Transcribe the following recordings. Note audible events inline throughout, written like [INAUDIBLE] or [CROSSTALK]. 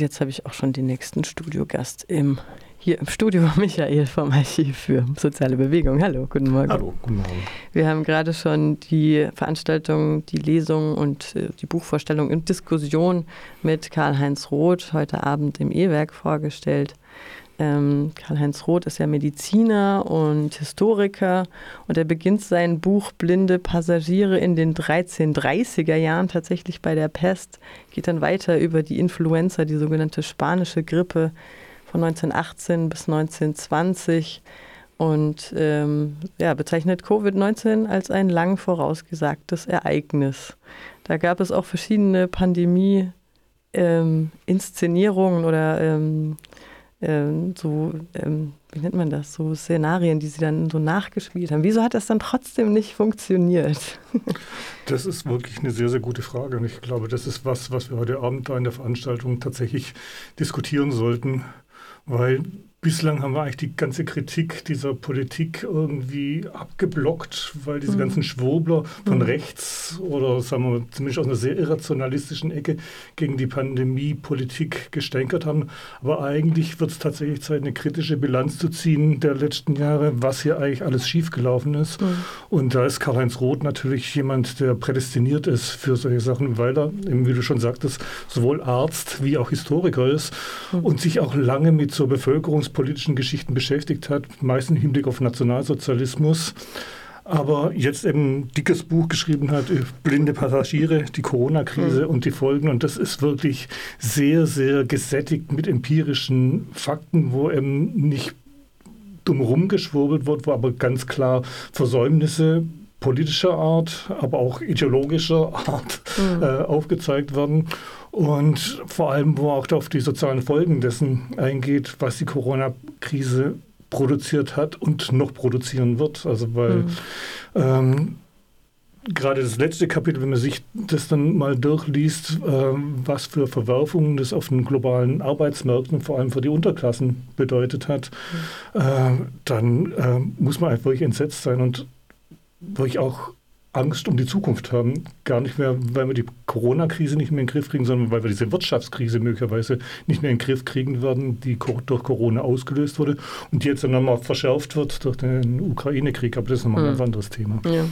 Jetzt habe ich auch schon den nächsten Studiogast im, hier im Studio, [LAUGHS] Michael vom Archiv für soziale Bewegung. Hallo, guten Morgen. Hallo, guten Morgen. Wir haben gerade schon die Veranstaltung, die Lesung und äh, die Buchvorstellung in Diskussion mit Karl-Heinz Roth heute Abend im E-Werk vorgestellt. Ähm, Karl-Heinz Roth ist ja Mediziner und Historiker und er beginnt sein Buch Blinde Passagiere in den 1330er Jahren tatsächlich bei der Pest, geht dann weiter über die Influenza, die sogenannte spanische Grippe von 1918 bis 1920 und ähm, ja, bezeichnet Covid-19 als ein lang vorausgesagtes Ereignis. Da gab es auch verschiedene Pandemie-Inszenierungen ähm, oder ähm, so, ähm, wie nennt man das, so Szenarien, die sie dann so nachgespielt haben. Wieso hat das dann trotzdem nicht funktioniert? [LAUGHS] das ist wirklich eine sehr, sehr gute Frage. Und ich glaube, das ist was, was wir heute Abend da in der Veranstaltung tatsächlich diskutieren sollten, weil Bislang haben wir eigentlich die ganze Kritik dieser Politik irgendwie abgeblockt, weil diese mhm. ganzen Schwurbler von mhm. rechts oder sagen wir zumindest aus einer sehr irrationalistischen Ecke gegen die Pandemie-Politik gestänkert haben. Aber eigentlich wird es tatsächlich Zeit, eine kritische Bilanz zu ziehen der letzten Jahre, was hier eigentlich alles schiefgelaufen ist. Mhm. Und da ist Karl-Heinz Roth natürlich jemand, der prädestiniert ist für solche Sachen, weil er, wie du schon sagtest, sowohl Arzt wie auch Historiker ist mhm. und sich auch lange mit so Bevölkerungs politischen Geschichten beschäftigt hat, meist im Hinblick auf Nationalsozialismus aber jetzt eben ein dickes Buch geschrieben hat, Blinde Passagiere, die Corona-Krise mhm. und die Folgen. Und das ist wirklich sehr, sehr gesättigt mit empirischen Fakten, wo eben nicht dumm rumgeschwurbelt wird, wo aber ganz klar Versäumnisse politischer Art, aber auch ideologischer [LAUGHS] Art mhm. äh, aufgezeigt werden. Und vor allem, wo auch auf die sozialen Folgen dessen eingeht, was die Corona-Krise produziert hat und noch produzieren wird. Also weil mhm. ähm, gerade das letzte Kapitel, wenn man sich das dann mal durchliest, äh, was für Verwerfungen das auf den globalen Arbeitsmärkten, vor allem für die Unterklassen bedeutet hat, mhm. äh, dann äh, muss man einfach wirklich entsetzt sein und wirklich auch Angst um die Zukunft haben. Gar nicht mehr, weil wir die Corona-Krise nicht mehr in den Griff kriegen, sondern weil wir diese Wirtschaftskrise möglicherweise nicht mehr in den Griff kriegen werden, die durch Corona ausgelöst wurde und die jetzt dann nochmal verschärft wird durch den Ukraine-Krieg. Aber das ist nochmal mhm. ein anderes Thema. Ja.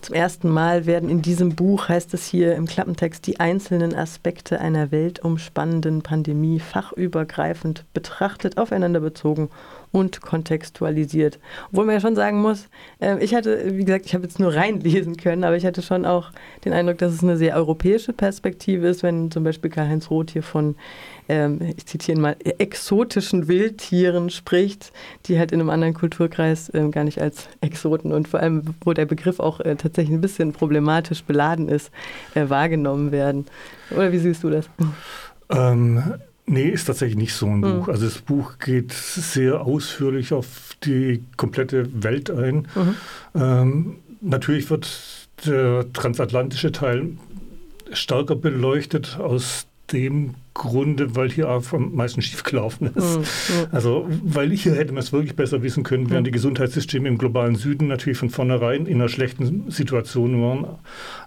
Zum ersten Mal werden in diesem Buch, heißt es hier im Klappentext, die einzelnen Aspekte einer weltumspannenden Pandemie fachübergreifend betrachtet, aufeinander bezogen und kontextualisiert. Obwohl man ja schon sagen muss, äh, ich hatte, wie gesagt, ich habe jetzt nur reinlesen [LAUGHS] können, aber ich hatte schon auch den Eindruck, dass es eine sehr europäische Perspektive ist, wenn zum Beispiel Karl-Heinz Roth hier von, ähm, ich zitiere mal, exotischen Wildtieren spricht, die halt in einem anderen Kulturkreis ähm, gar nicht als Exoten und vor allem, wo der Begriff auch äh, tatsächlich ein bisschen problematisch beladen ist, äh, wahrgenommen werden. Oder wie siehst du das? Ähm, Nee, ist tatsächlich nicht so ein Buch. Mhm. Also das Buch geht sehr ausführlich auf die komplette Welt ein. Mhm. Ähm, natürlich wird der transatlantische Teil stärker beleuchtet aus dem Grunde, weil hier am meisten schiefgelaufen ist. Mhm. Also, weil hier hätte man es wirklich besser wissen können, während die Gesundheitssysteme im globalen Süden natürlich von vornherein in einer schlechten Situation waren.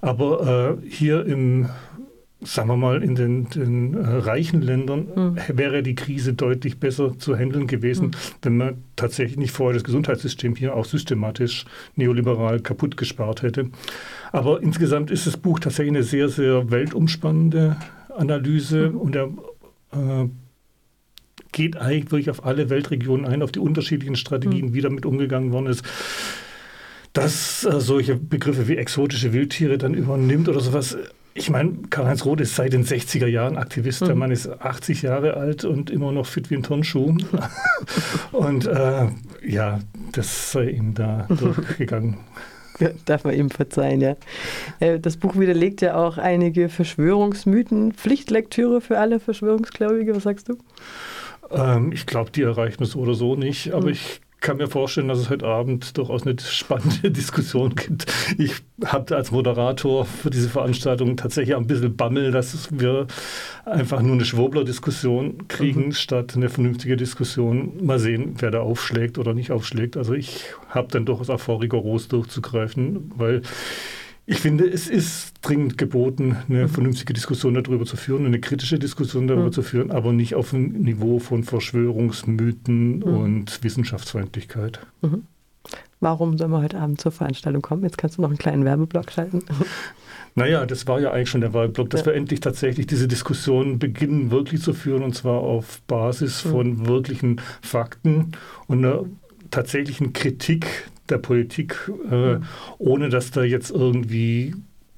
Aber äh, hier im sagen wir mal, in den, den äh, reichen Ländern mhm. wäre die Krise deutlich besser zu handeln gewesen, mhm. wenn man tatsächlich nicht vorher das Gesundheitssystem hier auch systematisch neoliberal kaputt gespart hätte. Aber insgesamt ist das Buch tatsächlich eine sehr, sehr weltumspannende Analyse mhm. und er äh, geht eigentlich wirklich auf alle Weltregionen ein, auf die unterschiedlichen Strategien, mhm. wie damit umgegangen worden ist dass äh, solche Begriffe wie exotische Wildtiere dann übernimmt oder sowas, ich meine, Karl-Heinz Roth ist seit den 60er Jahren Aktivist. Mhm. Der Mann ist 80 Jahre alt und immer noch fit wie ein Turnschuh. [LAUGHS] und äh, ja, das sei ihm da [LAUGHS] durchgegangen. [LAUGHS] Darf man ihm verzeihen, ja. Äh, das Buch widerlegt ja auch einige Verschwörungsmythen. Pflichtlektüre für alle Verschwörungsgläubige, was sagst du? Ähm, ich glaube, die erreichen es so oder so nicht. Aber mhm. ich kann mir vorstellen, dass es heute Abend durchaus eine spannende [LAUGHS] Diskussion gibt. Ich habe als Moderator für diese Veranstaltung tatsächlich ein bisschen Bammel, dass wir einfach nur eine Schwurbler-Diskussion kriegen, mhm. statt eine vernünftige Diskussion. Mal sehen, wer da aufschlägt oder nicht aufschlägt. Also ich habe dann durchaus auch vor, rigoros durchzugreifen, weil Ich finde, es ist dringend geboten, eine mhm. vernünftige Diskussion darüber zu führen, eine kritische Diskussion darüber mhm. zu führen, aber nicht auf dem Niveau von Verschwörungsmythen mhm. und Wissenschaftsfeindlichkeit. Mhm. Warum sollen wir heute Abend zur Veranstaltung kommen? Jetzt kannst du noch einen kleinen Werbeblock schalten. [LAUGHS] Naja, das war ja eigentlich schon der Werbeblock, dass ja. wir endlich tatsächlich diese Diskussion beginnen wirklich zu führen und zwar auf Basis mhm. von wirklichen Fakten und einer tatsächlichen Kritik der Politik, äh, ohne dass da jetzt irgendwie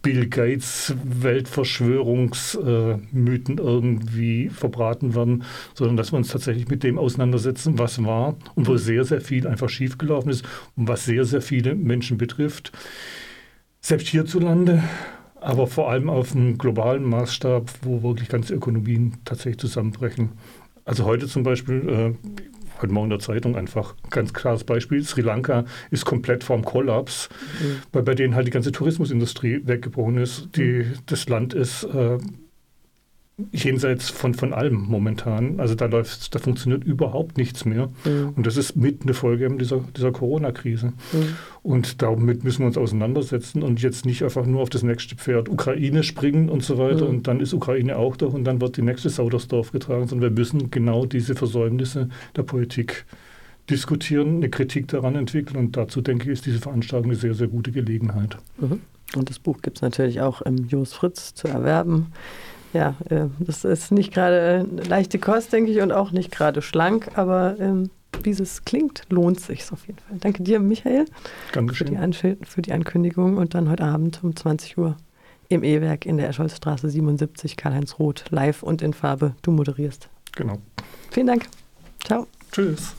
Bill Gates Weltverschwörungsmythen äh, irgendwie verbraten werden, sondern dass wir uns tatsächlich mit dem auseinandersetzen, was war und wo sehr, sehr viel einfach schiefgelaufen ist und was sehr, sehr viele Menschen betrifft. Selbst hierzulande, aber vor allem auf einem globalen Maßstab, wo wirklich ganze Ökonomien tatsächlich zusammenbrechen. Also heute zum Beispiel, äh, heute Morgen in der Zeitung einfach ganz klares Beispiel. Sri Lanka ist komplett vorm Kollaps, mhm. weil bei denen halt die ganze Tourismusindustrie weggebrochen ist. Die, mhm. Das Land ist äh, jenseits von, von allem momentan. Also da läuft, da funktioniert überhaupt nichts mehr. Mhm. Und das ist mit eine Folge dieser, dieser Corona-Krise. Mhm. Und damit müssen wir uns auseinandersetzen und jetzt nicht einfach nur auf das nächste Pferd Ukraine springen und so weiter. Mhm. Und dann ist Ukraine auch da und dann wird die nächste Sau durchs Dorf getragen, sondern wir müssen genau diese Versäumnisse der Politik diskutieren, eine Kritik daran entwickeln. Und dazu denke ich, ist diese Veranstaltung eine sehr, sehr gute Gelegenheit. Mhm. Und das Buch gibt es natürlich auch im Jos Fritz zu erwerben ja, äh, das ist nicht gerade leichte Kost, denke ich, und auch nicht gerade schlank, aber ähm, wie es klingt, lohnt sich auf jeden Fall. Danke dir, Michael, für die, für die, Ankündigung und dann heute Abend um 20 Uhr im E-Werk in der Escholzstraße 77, Karl-Heinz Roth, live und in Farbe. Du moderierst. Genau. Vielen Dank. Ciao. Tschüss.